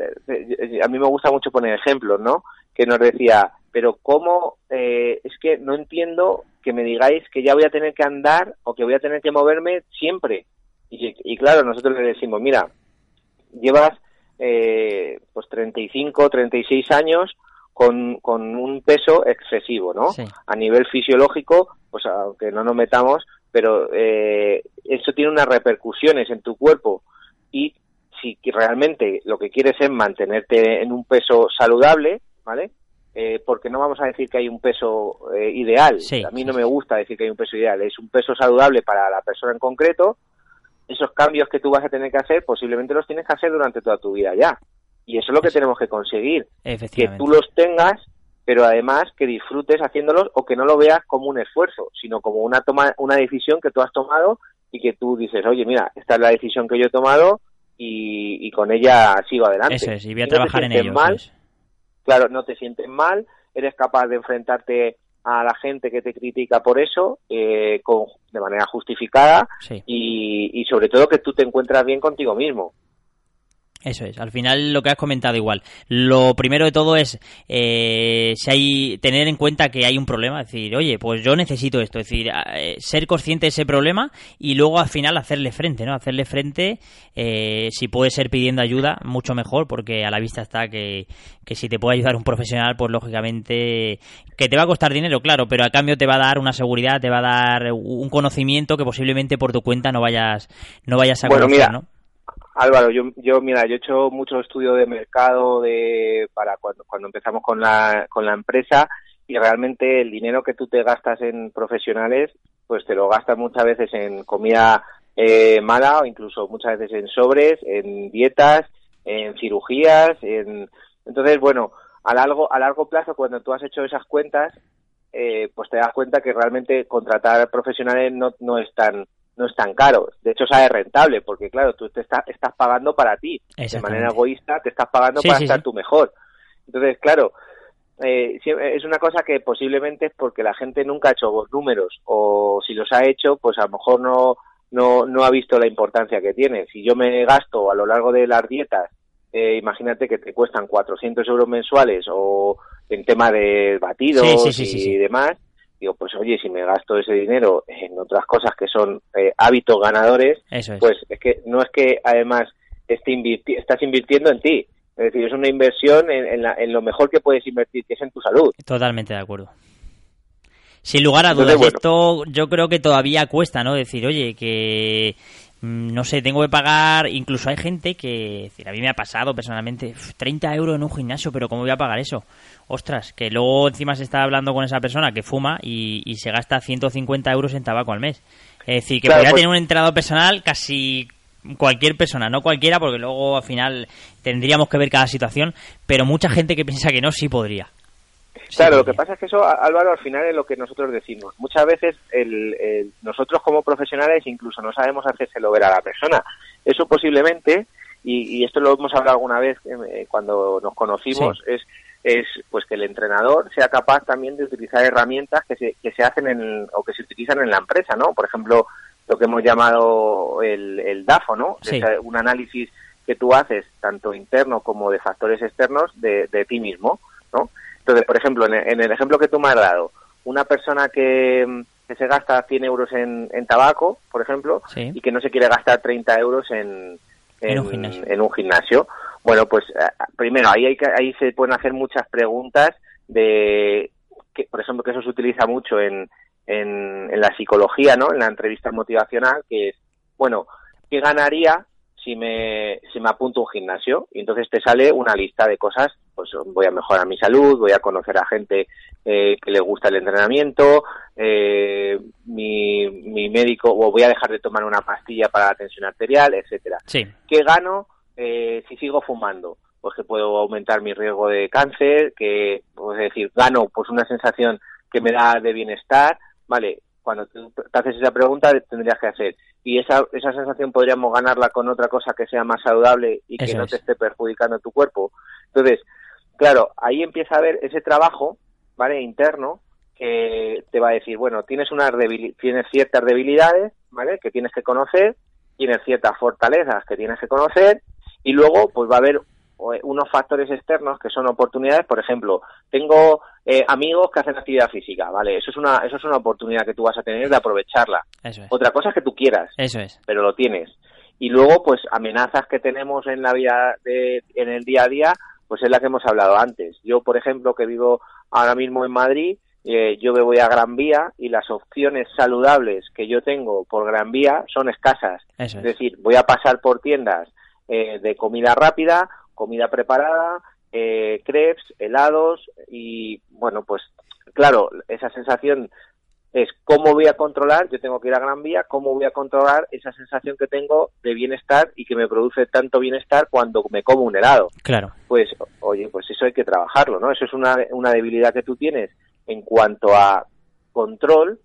a mí me gusta mucho poner ejemplos, ¿no? Que nos decía, pero ¿cómo? Eh, es que no entiendo que me digáis que ya voy a tener que andar o que voy a tener que moverme siempre. Y, y, claro, nosotros le decimos, mira, llevas eh, pues 35, 36 años con, con un peso excesivo, ¿no? Sí. A nivel fisiológico, pues aunque no nos metamos, pero eh, eso tiene unas repercusiones en tu cuerpo y si realmente lo que quieres es mantenerte en un peso saludable, ¿vale? Eh, porque no vamos a decir que hay un peso eh, ideal. Sí, a mí no me gusta decir que hay un peso ideal. Es un peso saludable para la persona en concreto esos cambios que tú vas a tener que hacer, posiblemente los tienes que hacer durante toda tu vida ya. Y eso es lo que tenemos que conseguir. Que tú los tengas, pero además que disfrutes haciéndolos o que no lo veas como un esfuerzo, sino como una toma, una decisión que tú has tomado y que tú dices, oye, mira, esta es la decisión que yo he tomado y, y con ella sigo adelante. Eso es, y voy a no trabajar en ello. Mal. Claro, no te sientes mal, eres capaz de enfrentarte a la gente que te critica por eso eh, con, de manera justificada Sí. y, y sobre todo que tú te encuentras bien contigo mismo. Eso es, al final lo que has comentado igual. Lo primero de todo es eh, si hay, tener en cuenta que hay un problema, es decir, oye, pues yo necesito esto, es decir, eh, ser consciente de ese problema y luego al final hacerle frente, ¿no? Hacerle frente, eh, si puede ser pidiendo ayuda, mucho mejor, porque a la vista está que, que si te puede ayudar un profesional, pues lógicamente que te va a costar dinero, claro, pero a cambio te va a dar una seguridad, te va a dar un conocimiento que posiblemente por tu cuenta no vayas, no vayas a Bueno, conocer, mira, ¿no? Álvaro, yo, yo mira, yo he hecho mucho estudio de mercado de para cuando, cuando empezamos con la, con la empresa y realmente el dinero que tú te gastas en profesionales, pues te lo gastas muchas veces en comida eh, mala o incluso muchas veces en sobres, en dietas, en cirugías, en entonces bueno, a largo a largo plazo cuando tú has hecho esas cuentas, eh, pues te das cuenta que realmente contratar profesionales no, no es tan no es tan caro. De hecho, sale rentable, porque claro, tú te está, estás pagando para ti. De manera egoísta, te estás pagando Sí, para sí, estar sí. tú mejor. Entonces, claro, eh, es una cosa que posiblemente es porque la gente nunca ha hecho los números, o si los ha hecho, pues a lo mejor no, no, no ha visto la importancia que tiene. Si yo me gasto a lo largo de las dietas, eh, imagínate que te cuestan 400 euros mensuales o en tema de batidos y demás, digo, pues oye, si me gasto ese dinero en otras cosas que son eh, hábitos ganadores, Eso es. pues es que no es que además esté invirti- estás invirtiendo en ti. Es decir, es una inversión en, en la- en lo mejor que puedes invertir, que es en tu salud. Totalmente de acuerdo. Sin lugar a Entonces, dudas, bueno. esto yo creo que todavía cuesta, ¿no? Decir, oye, que no sé, tengo que pagar, incluso hay gente que, a mí me ha pasado personalmente, "Uf, 30 euros en un gimnasio, pero ¿cómo voy a pagar eso? Ostras, que luego encima se está hablando con esa persona que fuma y, y se gasta 150 euros en tabaco al mes. Es decir, que Claro, podría pues- tener un entrenador personal casi cualquier persona, no cualquiera, porque luego al final tendríamos que ver cada situación, pero mucha gente que piensa que no, sí podría. Claro, lo que pasa es que eso, Álvaro, al final es lo que nosotros decimos. Muchas veces el, nosotros como profesionales incluso no sabemos hacérselo ver a la persona. Eso posiblemente, y, esto lo hemos hablado alguna vez eh, cuando nos conocimos, es es pues que el entrenador sea capaz también de utilizar herramientas que se, que se hacen en, o que se utilizan en la empresa, ¿no? Por ejemplo, lo que hemos llamado el, el DAFO, ¿no? un análisis que tú haces, tanto interno como de factores externos, de, de ti mismo, ¿no? Entonces, por ejemplo, en el, ejemplo que tú me has dado, una persona que, que se gasta 100 euros en, en tabaco, por ejemplo, y que no se quiere gastar 30 euros en, en, un gimnasio. Bueno, pues eh, primero, ahí, hay que, ahí se pueden hacer muchas preguntas de, que, por ejemplo, que eso se utiliza mucho en, en, en la psicología, ¿no? En la entrevista motivacional, que es, bueno, ¿qué ganaría si me, si me apunto a un gimnasio y entonces te sale una lista de cosas, pues voy a mejorar mi salud, voy a conocer a gente eh, que le gusta el entrenamiento, eh, mi, mi médico, o voy a dejar de tomar una pastilla para la tensión arterial, etcétera. Sí. ¿Qué gano eh, si sigo fumando? Pues que puedo aumentar mi riesgo de cáncer, que, pues decir, gano pues una sensación que me da de bienestar, vale, cuando te haces esa pregunta tendrías que hacer y esa, esa sensación podríamos ganarla con otra cosa que sea más saludable y que no te esté perjudicando tu cuerpo. Entonces, claro, ahí empieza a haber ese trabajo, ¿vale? Interno que te va a decir, bueno, tienes unas tienes ciertas debilidades, ¿vale? Que tienes que conocer, tienes ciertas fortalezas que tienes que conocer y luego pues va a haber eh, unos factores externos que son oportunidades, por ejemplo, tengo eh, amigos que hacen actividad física, ¿vale? Eso es una eso es una oportunidad que tú vas a tener de aprovecharla. Otra cosa es que tú quieras. Eso es. Pero lo tienes. Y luego pues amenazas que tenemos en la vida de, en el día a día, pues es la que hemos hablado antes. Yo, por ejemplo, que vivo ahora mismo en Madrid, eh, yo me voy a Gran Vía y las opciones saludables que yo tengo por Gran Vía son escasas. es. decir, voy a pasar por tiendas de comida rápida comida preparada, eh, crepes, helados y bueno, pues claro, esa sensación es cómo voy a controlar, yo tengo que ir a Gran Vía, cómo voy a controlar esa sensación que tengo de bienestar y que me produce tanto bienestar cuando me como un helado. Claro. Pues, oye, pues eso hay que trabajarlo, ¿no? Eso es una, una debilidad que tú tienes en cuanto a control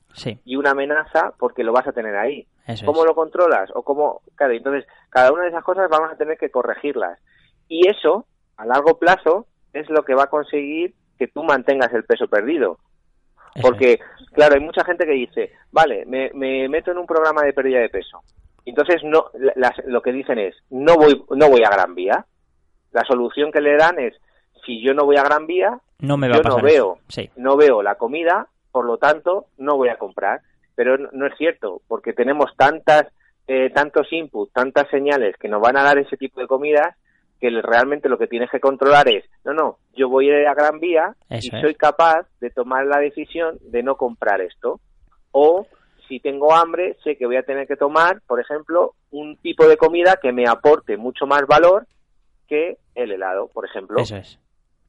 y una amenaza porque lo vas a tener ahí. ¿Cómo lo controlas? O cómo, claro, entonces cada una de esas cosas vamos a tener que corregirlas. Y eso, a largo plazo, es lo que va a conseguir que tú mantengas el peso perdido. Porque, claro, hay mucha gente que dice, vale, me, meto en un programa de pérdida de peso. Entonces, no, lo que dicen es, no voy, no voy a Gran Vía. La solución que le dan es, si yo no voy a Gran Vía, no me va yo a pasar no veo, no veo la comida, por lo tanto, no voy a comprar. Pero no, es cierto, porque tenemos tantas, eh, tantos inputs, tantas señales que nos van a dar ese tipo de comidas que realmente lo que tienes que controlar es, no, no, yo voy a Gran Vía y soy capaz de tomar la decisión de no comprar esto. O si tengo hambre, sé que voy a tener que tomar, por ejemplo, un tipo de comida que me aporte mucho más valor que el helado, por ejemplo. Eso es.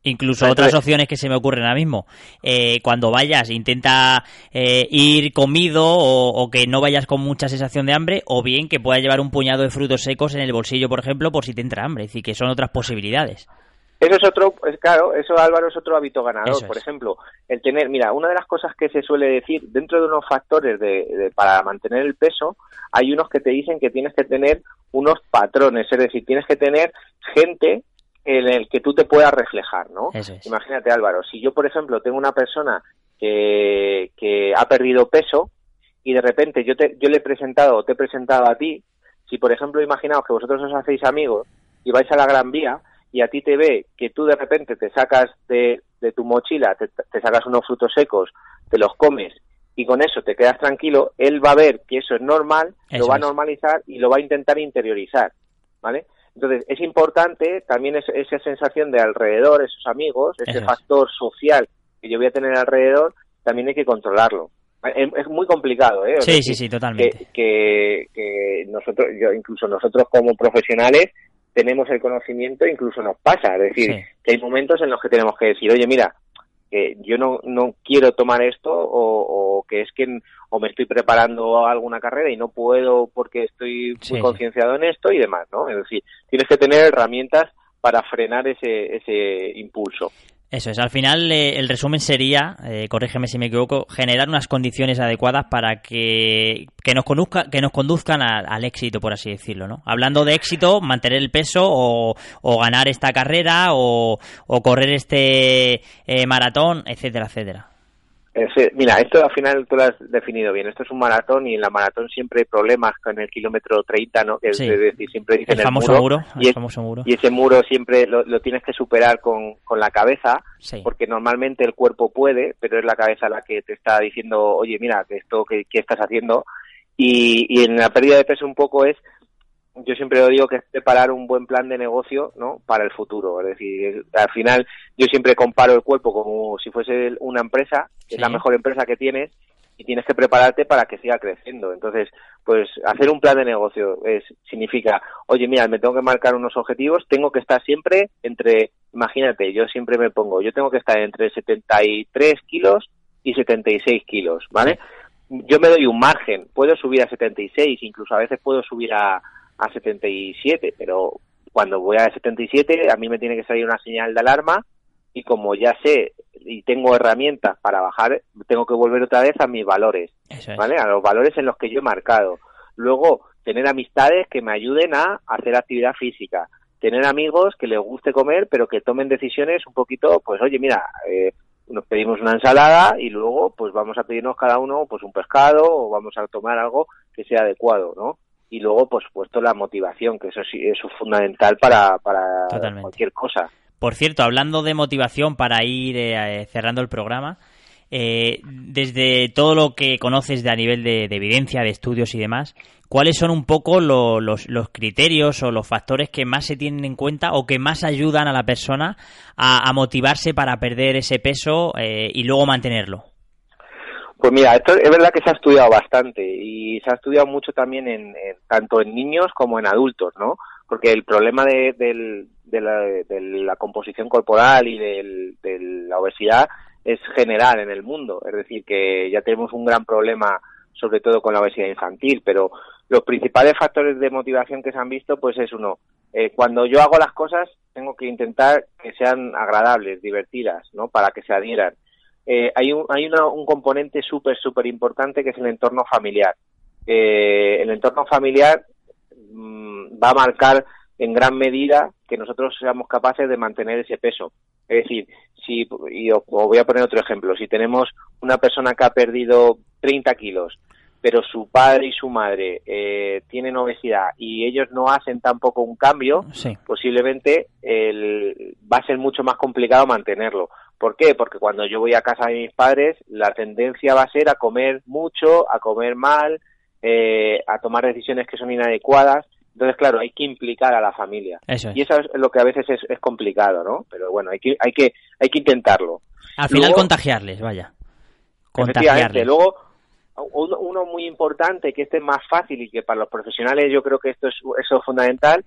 Incluso otras opciones que se me ocurren ahora mismo. Eh, cuando vayas, intenta eh, ir comido o, que no vayas con mucha sensación de hambre, o bien que puedas llevar un puñado de frutos secos en el bolsillo, por ejemplo, por si te entra hambre. Es decir, que son otras posibilidades. Eso es otro, claro, eso Álvaro es otro hábito ganador. Por ejemplo, el tener, mira, una de las cosas que se suele decir dentro de unos factores de, para mantener el peso, hay unos que te dicen que tienes que tener unos patrones, es decir, tienes que tener gente en el que tú te puedas reflejar, ¿no? Imagínate, Álvaro, si yo, por ejemplo, tengo una persona que, que ha perdido peso y de repente yo, te, yo le he presentado o te he presentado a ti, si, por ejemplo, imaginaos que vosotros os hacéis amigos y vais a la Gran Vía y a ti te ve que tú de repente te sacas de, de tu mochila, te, sacas unos frutos secos, te los comes y con eso te quedas tranquilo, él va a ver que eso es normal, lo va a normalizar y lo va a intentar interiorizar, ¿vale? Entonces, es importante también esa sensación de alrededor, esos amigos, ese factor social que yo voy a tener alrededor, también hay que controlarlo. Es, muy complicado, ¿eh? sí, sí, sí, totalmente. Que, que, nosotros, yo, incluso nosotros como profesionales, tenemos el conocimiento, incluso nos pasa. Es decir, que hay momentos en los que tenemos que decir, oye, mira, que yo no, no quiero tomar esto o, que es que o me estoy preparando a alguna carrera y no puedo porque estoy muy concienciado en esto y demás, ¿no? Es decir, tienes que tener herramientas para frenar ese, ese impulso. Eso es, al final eh, el resumen sería, eh, corrígeme si me equivoco, generar unas condiciones adecuadas para que, que nos, conduzca, que nos conduzcan al éxito, por así decirlo, ¿no? Hablando de éxito, mantener el peso o, o ganar esta carrera o, correr este eh, maratón, etcétera, etcétera. Eh, mira, esto al final tú lo has definido bien. Esto es un maratón y en la maratón siempre hay problemas con el kilómetro 30, ¿no? Sí. es decir, siempre dicen El famoso muro, y, el famoso muro. y ese muro siempre lo, lo tienes que superar con, con la cabeza, Sí. porque normalmente el cuerpo puede, pero es la cabeza la que te está diciendo, oye, mira, que esto que, que estás haciendo. Y, y en la pérdida de peso un poco es, yo siempre lo digo que es preparar un buen plan de negocio, ¿no? Para el futuro. Es decir, al final yo siempre comparo el cuerpo como si fuese una empresa, que es la Sí. mejor empresa que tienes y tienes que prepararte para que siga creciendo. Entonces, pues hacer un plan de negocio es significa, oye, mira, me tengo que marcar unos objetivos, tengo que estar siempre entre, imagínate, yo siempre me pongo, yo tengo que estar entre 73 kilos y 76 kilos, ¿vale? Yo me doy un margen, puedo subir a 76, incluso a veces puedo subir a, a 77, pero cuando voy a 77 a mí me tiene que salir una señal de alarma y como ya sé y tengo herramientas para bajar, tengo que volver otra vez a mis valores, es. ¿vale? A los valores en los que yo he marcado. Luego, tener amistades que me ayuden a hacer actividad física. Tener amigos que les guste comer, pero que tomen decisiones un poquito, pues oye, mira, eh, nos pedimos una ensalada y luego pues vamos a pedirnos cada uno pues un pescado o vamos a tomar algo que sea adecuado, ¿no? Y luego, por supuesto, la motivación, que eso sí eso es fundamental para, para Totalmente. cualquier cosa. Por cierto, hablando de motivación para ir eh, cerrando el programa, eh, desde todo lo que conoces de a nivel de, de evidencia, de estudios y demás, ¿cuáles son un poco lo- los, los criterios o los factores que más se tienen en cuenta o que más ayudan a la persona a, a motivarse para perder ese peso eh, y luego mantenerlo? Pues mira, esto es verdad que se ha estudiado bastante y se ha estudiado mucho también en, tanto en niños como en adultos, ¿no? Porque el problema de, de la, de la composición corporal y de la obesidad es general en el mundo. Es decir, que ya tenemos un gran problema sobre todo con la obesidad infantil, pero los principales factores de motivación que se han visto, pues es uno, eh, cuando yo hago las cosas tengo que intentar que sean agradables, divertidas, ¿no? Para que se adhieran eh, hay un, hay una- un componente súper, súper importante que es el entorno familiar. Eh, el entorno familiar mm, va a marcar en gran medida que nosotros seamos capaces de mantener ese peso. Es decir, si, y os, voy a poner otro ejemplo, si tenemos una persona que ha perdido 30 kilos, pero su padre y su madre eh, tienen obesidad y ellos no hacen tampoco un cambio, Sí. posiblemente el, va a ser mucho más complicado mantenerlo. ¿Por qué? Porque cuando yo voy a casa de mis padres, la tendencia va a ser a comer mucho, a comer mal, eh, a tomar decisiones que son inadecuadas. Entonces, claro, hay que implicar a la familia. Eso es. Y eso es lo que a veces es, es complicado, ¿no? Pero bueno, hay que, hay que, hay que intentarlo. Al final Luego- contagiarles, vaya. Contagiarles. Luego, uno, uno muy importante, que este es más fácil y que para los profesionales yo creo que esto es, eso es fundamental,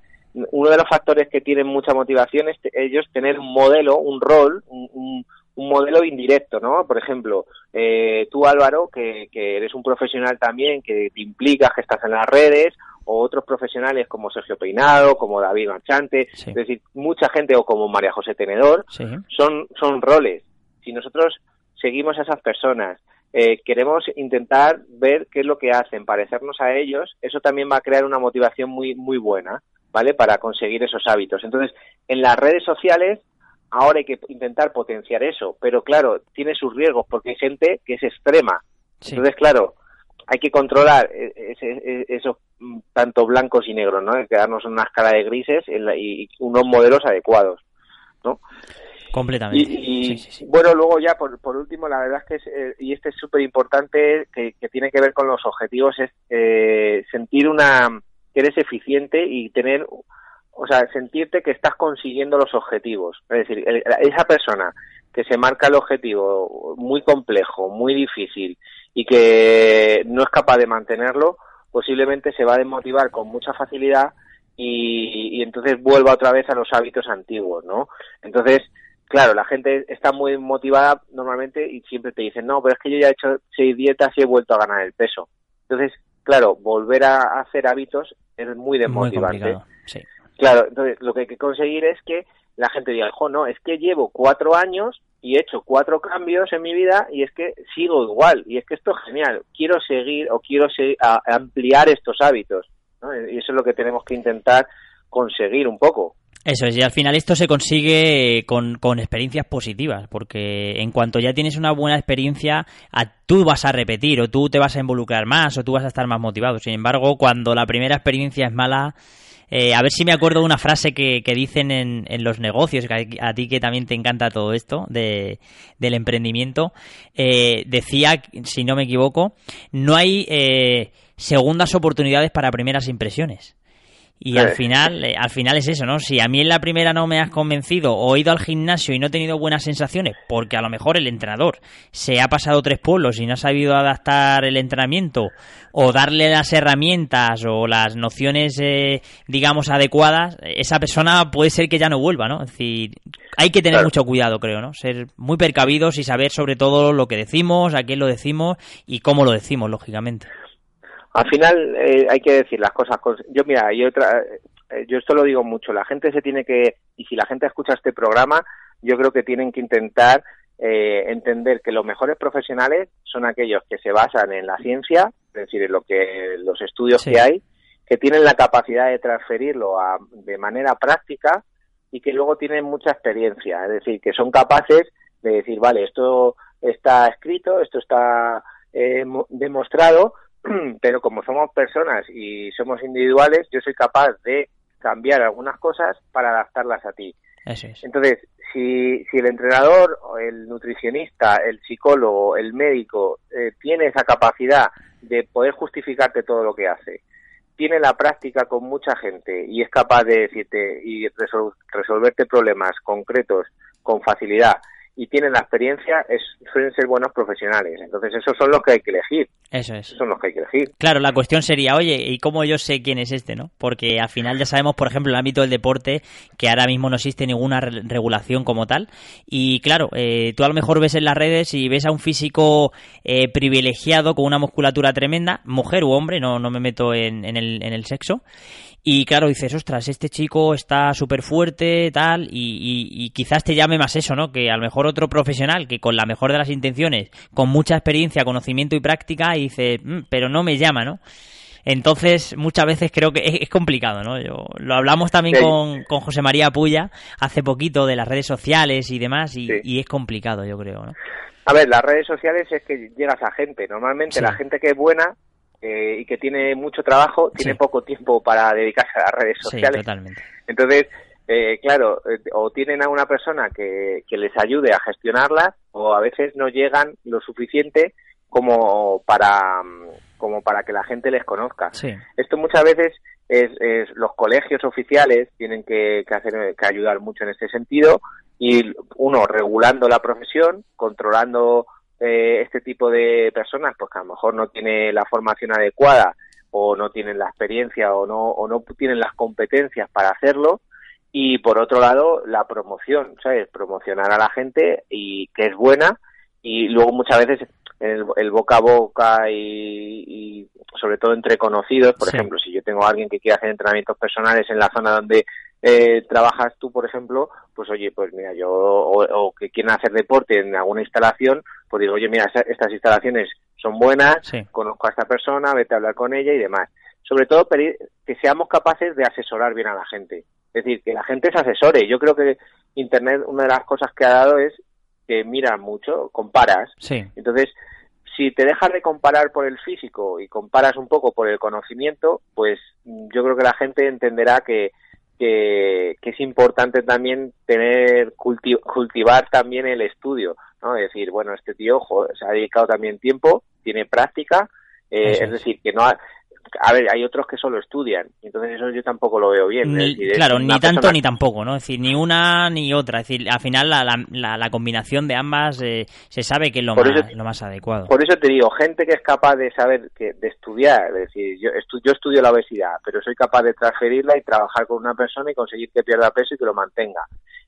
uno de los factores que tienen mucha motivación es ellos tener un modelo, un rol, un, un- un modelo indirecto, ¿no? Por ejemplo, eh, tú Álvaro, que, que eres un profesional también, que te implicas, que estás en las redes, o otros profesionales como Sergio Peinado, como David Marchante, Sí. es decir, mucha gente, o como María José Tenedor, Sí. son, son roles. Si nosotros seguimos a esas personas, eh, queremos intentar ver qué es lo que hacen, parecernos a ellos, eso también va a crear una motivación muy, muy buena, ¿vale? Para conseguir esos hábitos. Entonces, en las redes sociales, ahora hay que intentar potenciar eso, pero claro, tiene sus riesgos porque hay gente que es extrema. Sí. Entonces, claro, hay que controlar eh, ese- e- esos mm, tanto blancos y negros, ¿no? Quedarnos en una escala de grises y unos modelos adecuados, ¿no? Completamente. Y, y, Sí, sí, sí. bueno, luego ya por, por último, la verdad es que, es, eh, y este es súper importante, que, que tiene que ver con los objetivos, es eh, sentir una, que eres eficiente y tener, o sea, sentirte que estás consiguiendo los objetivos. Es decir, el- esa persona que se marca el objetivo muy complejo, muy difícil y que no es capaz de mantenerlo, posiblemente se va a desmotivar con mucha facilidad y, y entonces vuelva otra vez a los hábitos antiguos, ¿no? Entonces, claro, la gente está muy motivada normalmente y siempre te dicen, no, pero es que yo ya he hecho seis dietas y he vuelto a ganar el peso. Entonces, claro, volver a hacer hábitos es muy Muy desmotivante. complicado. Sí. Claro, entonces lo que hay que conseguir es que la gente diga, jo, no, es que llevo cuatro años y he hecho cuatro cambios en mi vida y es que sigo igual y es que esto es genial, quiero seguir o quiero ampliar estos hábitos y eso es lo que tenemos que intentar conseguir un poco. Eso es, y al final esto se consigue con, con, experiencias positivas, porque en cuanto ya tienes una buena experiencia, a, tú vas a repetir, o tú te vas a involucrar más, o tú vas a estar más motivado. Sin embargo, cuando la primera experiencia es mala, eh, a ver si me acuerdo de una frase que, que dicen en, en, los negocios, que a, ti que también te encanta todo esto de, del emprendimiento, eh, decía, si no me equivoco, no hay eh, segundas oportunidades para primeras impresiones. Y al final, eh, al final es eso, ¿no? Si a mí en la primera no me has convencido o he ido al gimnasio y no he tenido buenas sensaciones, porque a lo mejor el entrenador se ha pasado tres pueblos y no ha sabido adaptar el entrenamiento o darle las herramientas o las nociones, eh, digamos, adecuadas, esa persona puede ser que ya no vuelva, ¿no? Es decir, hay que tener mucho cuidado, creo, ¿no? Ser muy percavidos y saber sobre todo lo que decimos, a quién lo decimos y cómo lo decimos, lógicamente. Al final eh, hay que decir las cosas. Yo mira, y otra, eh, yo esto lo digo mucho. La gente se tiene que y si la gente escucha este programa, yo creo que tienen que intentar eh, entender que los mejores profesionales son aquellos que se basan en la ciencia, es decir, en lo que los estudios que hay, que tienen la capacidad de transferirlo a, de manera práctica y que luego tienen mucha experiencia, es decir, que son capaces de decir, vale, esto está escrito, esto está demostrado, pero como somos personas y somos individuales, yo soy capaz de cambiar algunas cosas para adaptarlas a ti. Entonces, si, si el entrenador, el nutricionista, el psicólogo, el médico eh, tiene esa capacidad de poder justificarte todo lo que hace, tiene la práctica con mucha gente y es capaz de decirte y resolverte problemas concretos con facilidad y tienen la experiencia, es, suelen ser buenos profesionales. Entonces, esos son los que hay que elegir. Eso es. Esos son los que hay que elegir. Claro, la cuestión sería, oye, ¿y cómo yo sé quién es este, no? Porque al final ya sabemos, por ejemplo, en el ámbito del deporte, que ahora mismo no existe ninguna regulación como tal. Y claro, eh, tú a lo mejor ves en las redes y ves a un físico eh, privilegiado con una musculatura tremenda, mujer u hombre, no, no me meto en, en, el, en el sexo. Y claro, dices, ostras, este chico está súper fuerte, tal, y, quizás te llame más eso, ¿no? Que a lo mejor otro profesional que con la mejor de las intenciones, con mucha experiencia, conocimiento y práctica, y dice, mm, pero no me llama, ¿no? Entonces, muchas veces creo que es, complicado, ¿no? Yo, lo hablamos también con, con, José María Puya hace poquito de las redes sociales y demás, y, es complicado, yo creo, ¿no? A ver, las redes sociales es que llegas a gente. Normalmente la gente que es buena eh, y que tiene mucho trabajo, tiene poco tiempo para dedicarse a las redes sociales. totalmente. Entonces, eh, claro, eh, o tienen a una persona que, que les ayude a gestionarlas, o a veces no llegan lo suficiente como para como para que la gente les conozca. Esto muchas veces es, es, los colegios oficiales tienen que, que hacer que ayudar mucho en este sentido y uno regulando la profesión, controlando eh, este tipo de personas, pues que a lo mejor no tiene la formación adecuada o no tienen la experiencia o no, o no tienen las competencias para hacerlo. Y por otro lado, la promoción, ¿sabes? Promocionar a la gente y que es buena y luego muchas veces el, boca a boca y, sobre todo entre conocidos, por ejemplo, si yo tengo a alguien que quiere hacer entrenamientos personales en la zona donde eh, trabajas tú, por ejemplo, pues oye, pues mira, yo, o, que quieren hacer deporte en alguna instalación, pues digo, oye, mira, estas instalaciones son buenas, conozco a esta persona, vete a hablar con ella y demás. Sobre todo pedir que seamos capaces de asesorar bien a la gente. Es decir, que la gente se asesore. Yo creo que Internet, una de las cosas que ha dado es que mira mucho, comparas. Entonces, si te dejas de comparar por el físico y comparas un poco por el conocimiento, pues yo creo que la gente entenderá que que, es importante también tener cultivar también el estudio, ¿no? Es decir, bueno, este tío se ha dedicado también tiempo, tiene práctica, eh, es decir, que no ha, a ver, hay otros que solo estudian, entonces eso yo tampoco lo veo bien. claro, ni tanto ni tampoco, ¿no? Es decir, ni una ni otra. Es decir, al final la, la, la combinación de ambas eh, se sabe que es lo más, lo más adecuado. Por eso te digo, gente que es capaz de saber, que, de estudiar, es decir, yo, yo estudio la obesidad, pero soy capaz de transferirla y trabajar con una persona y conseguir que pierda peso y que lo mantenga.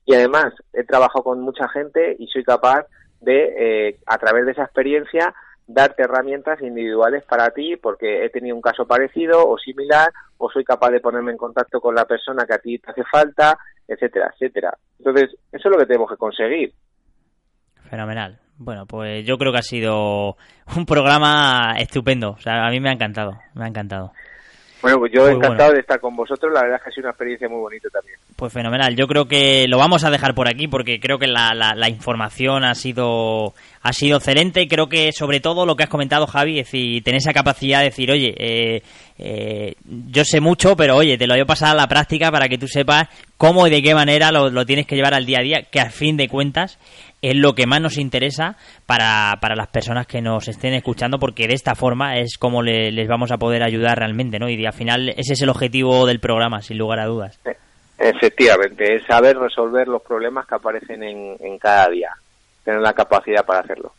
Y además, he trabajado con mucha gente y soy capaz de, eh, a través de esa experiencia, darte herramientas individuales para ti porque he tenido un caso parecido o similar o soy capaz de ponerme en contacto con la persona que a ti te hace falta, etcétera, etcétera. Entonces, eso es lo que tenemos que conseguir. Fenomenal. Bueno, pues yo creo que ha sido un programa estupendo. O sea, a mí me ha encantado, me ha encantado. Bueno, pues yo he encantado de estar con vosotros. La verdad es que ha sido una experiencia muy bonita también. Pues fenomenal. Yo creo que lo vamos a dejar por aquí porque creo que la, la, información ha sido ha sido excelente. Creo que sobre todo lo que has comentado, Javi, es decir, tener esa capacidad de decir, oye, eh, eh, yo sé mucho, pero oye, te lo voy a pasar a la práctica para que tú sepas cómo y de qué manera lo, lo tienes que llevar al día a día, que a fin de cuentas es lo que más nos interesa para, para las personas que nos estén escuchando, porque de esta forma es como les vamos a poder ayudar realmente, ¿no? Y al final ese es el objetivo del programa, sin lugar a dudas. Efectivamente, es saber resolver los problemas que aparecen en, en cada día, tener la capacidad para hacerlo.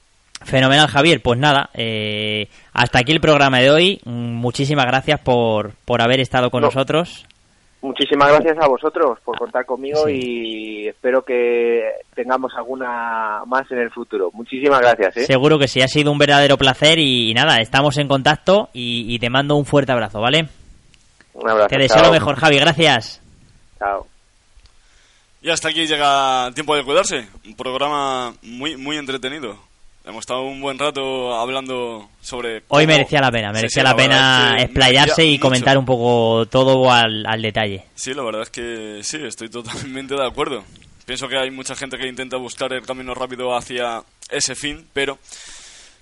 Fenomenal, Javier. Pues nada, eh, hasta aquí el programa de hoy. Muchísimas gracias por, por haber estado con nosotros. Muchísimas gracias a vosotros por contar conmigo y espero que tengamos alguna más en el futuro. Muchísimas gracias. ¿eh? Seguro que sí, ha sido un verdadero placer y, nada, estamos en contacto y, te mando un fuerte abrazo, ¿vale? Un abrazo. Te deseo lo mejor, Javi, gracias. Chao. Y hasta aquí llega Tiempo de Cuidarse, un programa muy, muy entretenido. Hemos estado un buen rato hablando sobre... Hoy merecía la pena, merecía la pena explayarse y comentar un poco todo al, detalle. Sí, la verdad es que sí, estoy totalmente de acuerdo. Pienso que hay mucha gente que intenta buscar el camino rápido hacia ese fin, pero...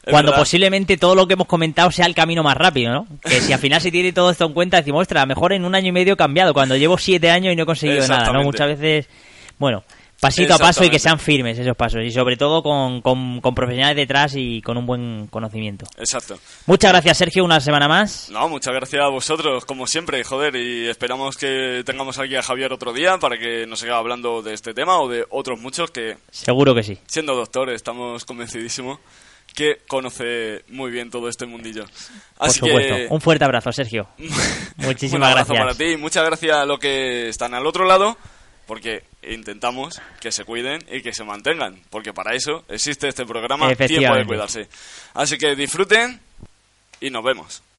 Cuando posiblemente todo lo que hemos comentado sea el camino más rápido, ¿no? Que si al final se tiene todo esto en cuenta, decimos, ostras, mejor en un año y medio he cambiado, cuando llevo siete años y no he conseguido nada, ¿no? Muchas veces... Bueno, pasito a paso y que sean firmes esos pasos y sobre todo con, con, profesionales detrás y con un buen conocimiento. Exacto. Muchas gracias Sergio, una semana más. No, muchas gracias a vosotros, como siempre, joder, y esperamos que tengamos aquí a Javier otro día para que nos siga hablando de este tema o de otros muchos que... Seguro que sí. Siendo doctor, estamos convencidísimos que conoce muy bien todo este mundillo. Así Por supuesto. Un fuerte abrazo, Sergio. Muchísimas Un abrazo gracias. para ti y muchas gracias a los que están al otro lado porque intentamos que se cuiden y que se mantengan, porque para eso existe este programa Tiempo de Cuidarse. Así que disfruten y nos vemos.